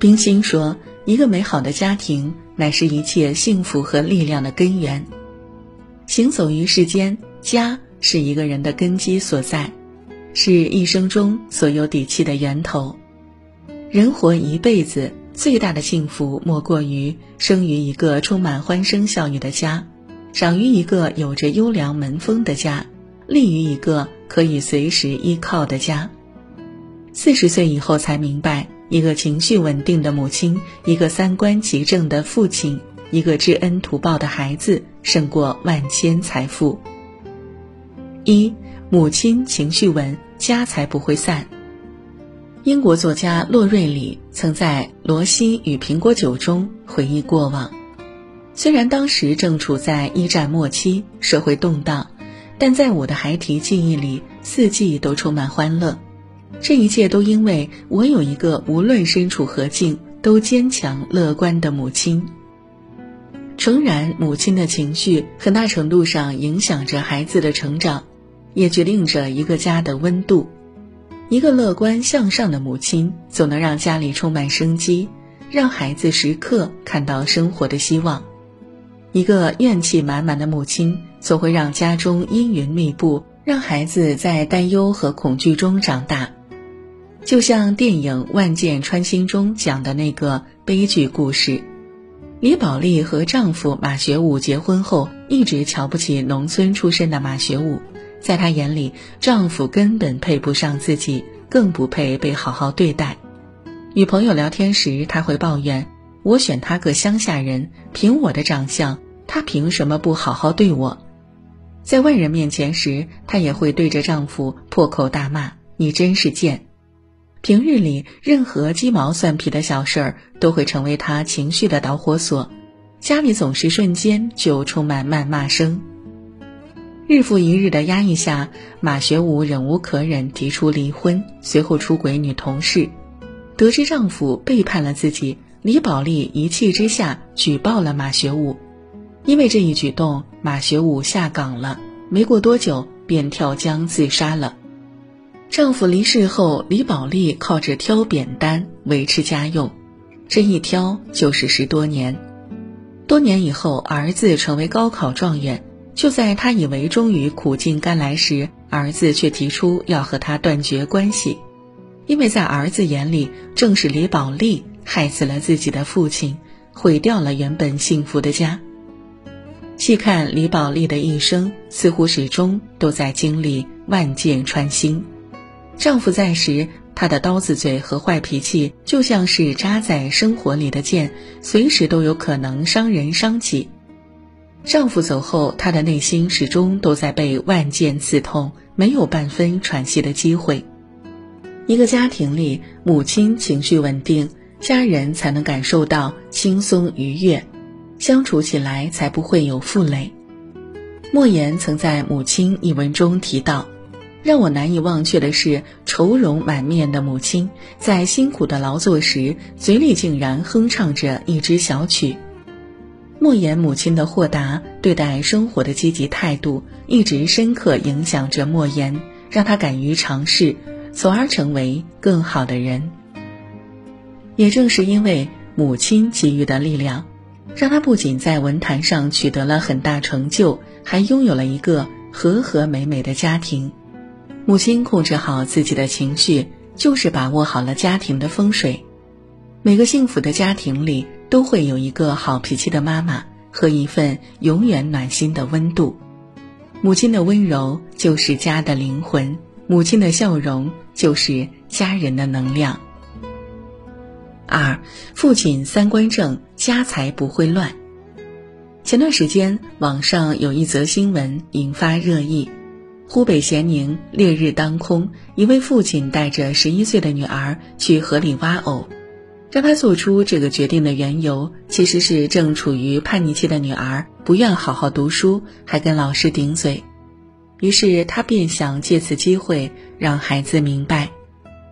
冰心说：“一个美好的家庭，乃是一切幸福和力量的根源。行走于世间，家是一个人的根基所在，是一生中所有底气的源头。人活一辈子，最大的幸福莫过于生于一个充满欢声笑语的家，长于一个有着优良门风的家，立于一个可以随时依靠的家。四十岁以后才明白。”一个情绪稳定的母亲，一个三观极正的父亲，一个知恩图报的孩子，胜过万千财富。一母亲情绪稳，家才不会散。英国作家洛瑞里曾在《罗西与苹果酒》中回忆过往。虽然当时正处在一战末期，社会动荡，但在我的孩提记忆里，四季都充满欢乐。这一切都因为我有一个无论身处何境都坚强乐观的母亲。诚然，母亲的情绪很大程度上影响着孩子的成长，也决定着一个家的温度。一个乐观向上的母亲，总能让家里充满生机，让孩子时刻看到生活的希望。一个怨气满满的母亲，总会让家中阴云密布，让孩子在担忧和恐惧中长大。就像电影《万箭穿心》中讲的那个悲剧故事，李宝莉和丈夫马学武结婚后，一直瞧不起农村出身的马学武。在她眼里，丈夫根本配不上自己，更不配被好好对待。与朋友聊天时，她会抱怨：“我选他个乡下人，凭我的长相，他凭什么不好好对我？”在外人面前时，她也会对着丈夫破口大骂：“你真是贱！”平日里，任何鸡毛蒜皮的小事儿都会成为他情绪的导火索，家里总是瞬间就充满谩骂声。日复一日的压抑下，马学武忍无可忍，提出离婚，随后出轨女同事。得知丈夫背叛了自己，李宝莉一气之下举报了马学武。因为这一举动，马学武下岗了，没过多久便跳江自杀了。丈夫离世后，李宝莉靠着挑扁担维持家用，这一挑就是十多年。多年以后，儿子成为高考状元，就在她以为终于苦尽甘来时，儿子却提出要和她断绝关系，因为在儿子眼里，正是李宝莉害死了自己的父亲，毁掉了原本幸福的家。细看李宝莉的一生，似乎始终都在经历万箭穿心。丈夫在时，她的刀子嘴和坏脾气就像是扎在生活里的剑，随时都有可能伤人伤己。丈夫走后，她的内心始终都在被万箭刺痛，没有半分喘息的机会。一个家庭里，母亲情绪稳定，家人才能感受到轻松愉悦，相处起来才不会有负累。莫言曾在《母亲》一文中提到。让我难以忘却的是，愁容满面的母亲在辛苦的劳作时，嘴里竟然哼唱着一支小曲。莫言母亲的豁达对待生活的积极态度，一直深刻影响着莫言，让他敢于尝试，从而成为更好的人。也正是因为母亲给予的力量，让他不仅在文坛上取得了很大成就，还拥有了一个和和美美的家庭。母亲控制好自己的情绪，就是把握好了家庭的风水。每个幸福的家庭里，都会有一个好脾气的妈妈和一份永远暖心的温度。母亲的温柔就是家的灵魂，母亲的笑容就是家人的能量。二，父亲三观正，家财不会乱。前段时间，网上有一则新闻引发热议。湖北咸宁烈日当空，一位父亲带着十一岁的女儿去河里挖藕，让他做出这个决定的缘由，其实是正处于叛逆期的女儿不愿好好读书，还跟老师顶嘴，于是他便想借此机会让孩子明白，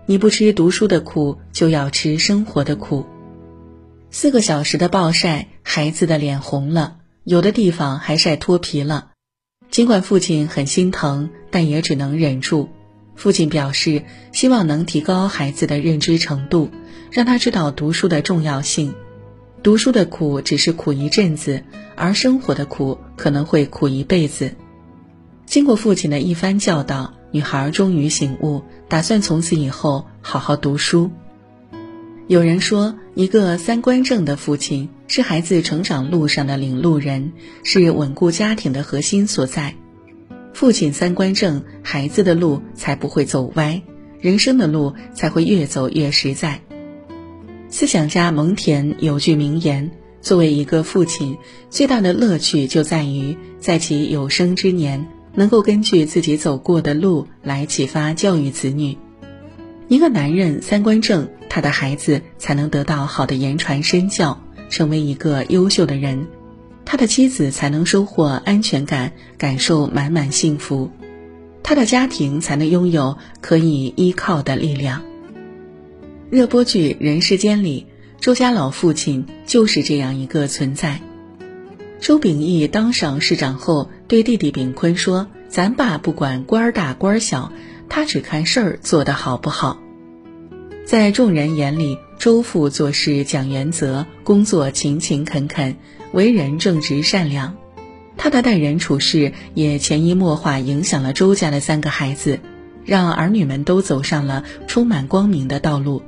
你不吃读书的苦，就要吃生活的苦。四个小时的暴晒，孩子的脸红了，有的地方还晒脱皮了。尽管父亲很心疼，但也只能忍住。父亲表示希望能提高孩子的认知程度，让他知道读书的重要性。读书的苦只是苦一阵子，而生活的苦可能会苦一辈子。经过父亲的一番教导，女孩终于醒悟，打算从此以后好好读书。有人说，一个三观正的父亲是孩子成长路上的领路人，是稳固家庭的核心所在。父亲三观正，孩子的路才不会走歪，人生的路才会越走越实在。思想家蒙恬有句名言：“作为一个父亲，最大的乐趣就在于在其有生之年，能够根据自己走过的路来启发教育子女。”一个男人三观正，他的孩子才能得到好的言传身教，成为一个优秀的人；他的妻子才能收获安全感，感受满满幸福；他的家庭才能拥有可以依靠的力量。热播剧《人世间》里，周家老父亲就是这样一个存在。周秉义当上市长后，对弟弟秉坤说：“咱爸不管官大官小。”他只看事儿做得好不好，在众人眼里，周父做事讲原则，工作勤勤恳恳，为人正直善良。他的待人处事也潜移默化影响了周家的三个孩子，让儿女们都走上了充满光明的道路。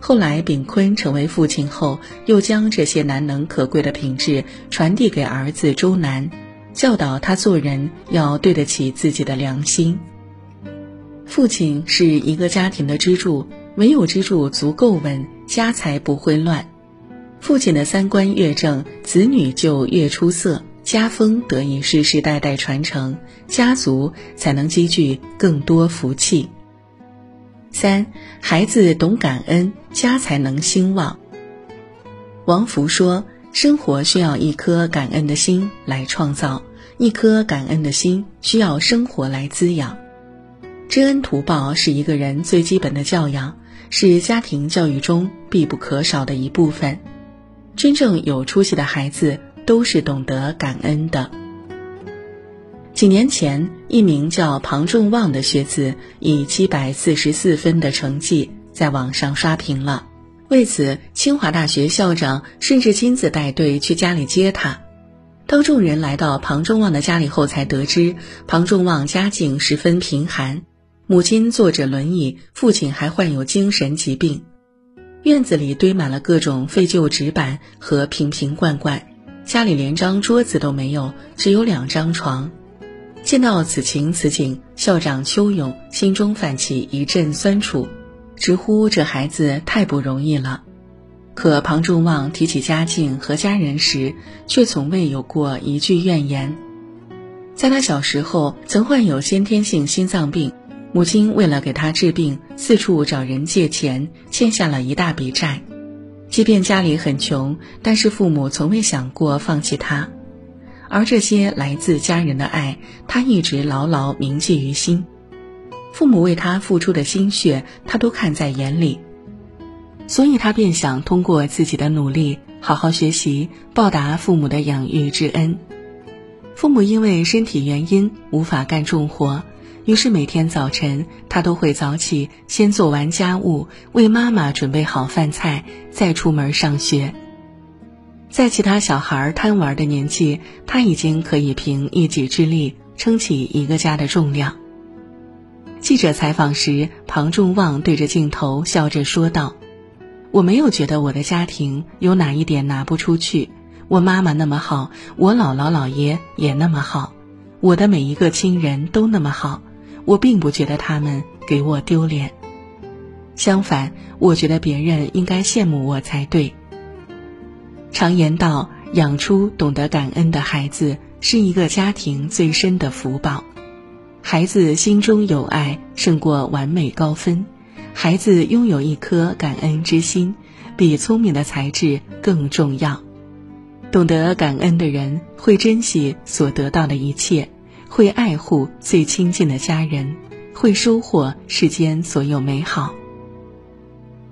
后来，秉坤成为父亲后，又将这些难能可贵的品质传递给儿子周南，教导他做人要对得起自己的良心。父亲是一个家庭的支柱，唯有支柱足够稳，家才不会乱。父亲的三观越正，子女就越出色，家风得以世世代代传承，家族才能积聚更多福气。三，孩子懂感恩，家才能兴旺。王福说：“生活需要一颗感恩的心来创造，一颗感恩的心需要生活来滋养。”知恩图报是一个人最基本的教养，是家庭教育中必不可少的一部分。真正有出息的孩子都是懂得感恩的。几年前，一名叫庞仲旺的学子以七百四十四分的成绩在网上刷屏了。为此，清华大学校长甚至亲自带队去家里接他。当众人来到庞仲旺的家里后，才得知庞仲旺家境十分贫寒。母亲坐着轮椅，父亲还患有精神疾病。院子里堆满了各种废旧纸板和瓶瓶罐罐，家里连张桌子都没有，只有两张床。见到此情此景，校长邱勇心中泛起一阵酸楚，直呼这孩子太不容易了。可庞仲旺提起家境和家人时，却从未有过一句怨言。在他小时候，曾患有先天性心脏病。母亲为了给他治病，四处找人借钱，欠下了一大笔债。即便家里很穷，但是父母从未想过放弃他，而这些来自家人的爱，他一直牢牢铭记于心。父母为他付出的心血，他都看在眼里，所以他便想通过自己的努力，好好学习，报答父母的养育之恩。父母因为身体原因无法干重活。于是每天早晨，他都会早起，先做完家务，为妈妈准备好饭菜，再出门上学。在其他小孩贪玩的年纪，他已经可以凭一己之力撑起一个家的重量。记者采访时，庞仲旺对着镜头笑着说道：“我没有觉得我的家庭有哪一点拿不出去。我妈妈那么好，我姥姥姥爷也那么好，我的每一个亲人都那么好。”我并不觉得他们给我丢脸，相反，我觉得别人应该羡慕我才对。常言道，养出懂得感恩的孩子，是一个家庭最深的福报。孩子心中有爱，胜过完美高分；孩子拥有一颗感恩之心，比聪明的才智更重要。懂得感恩的人，会珍惜所得到的一切。会爱护最亲近的家人，会收获世间所有美好。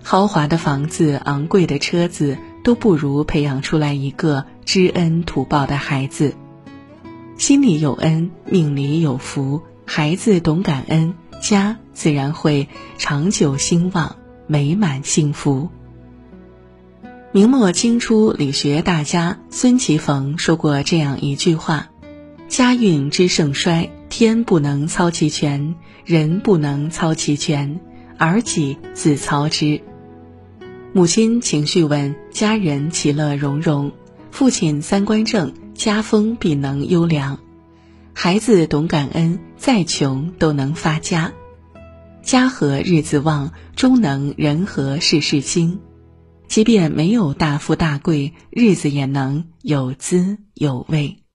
豪华的房子、昂贵的车子都不如培养出来一个知恩图报的孩子。心里有恩，命里有福。孩子懂感恩，家自然会长久兴旺、美满幸福。明末清初理学大家孙其逢说过这样一句话：“家运之盛衰，天不能操其权，人不能操其权，而己自操之。”母亲情绪稳，家人其乐融融；父亲三观正，家风必能优良；孩子懂感恩，再穷都能发家。家和日子旺，终能人和事事兴。即便没有大富大贵，日子也能有滋有味。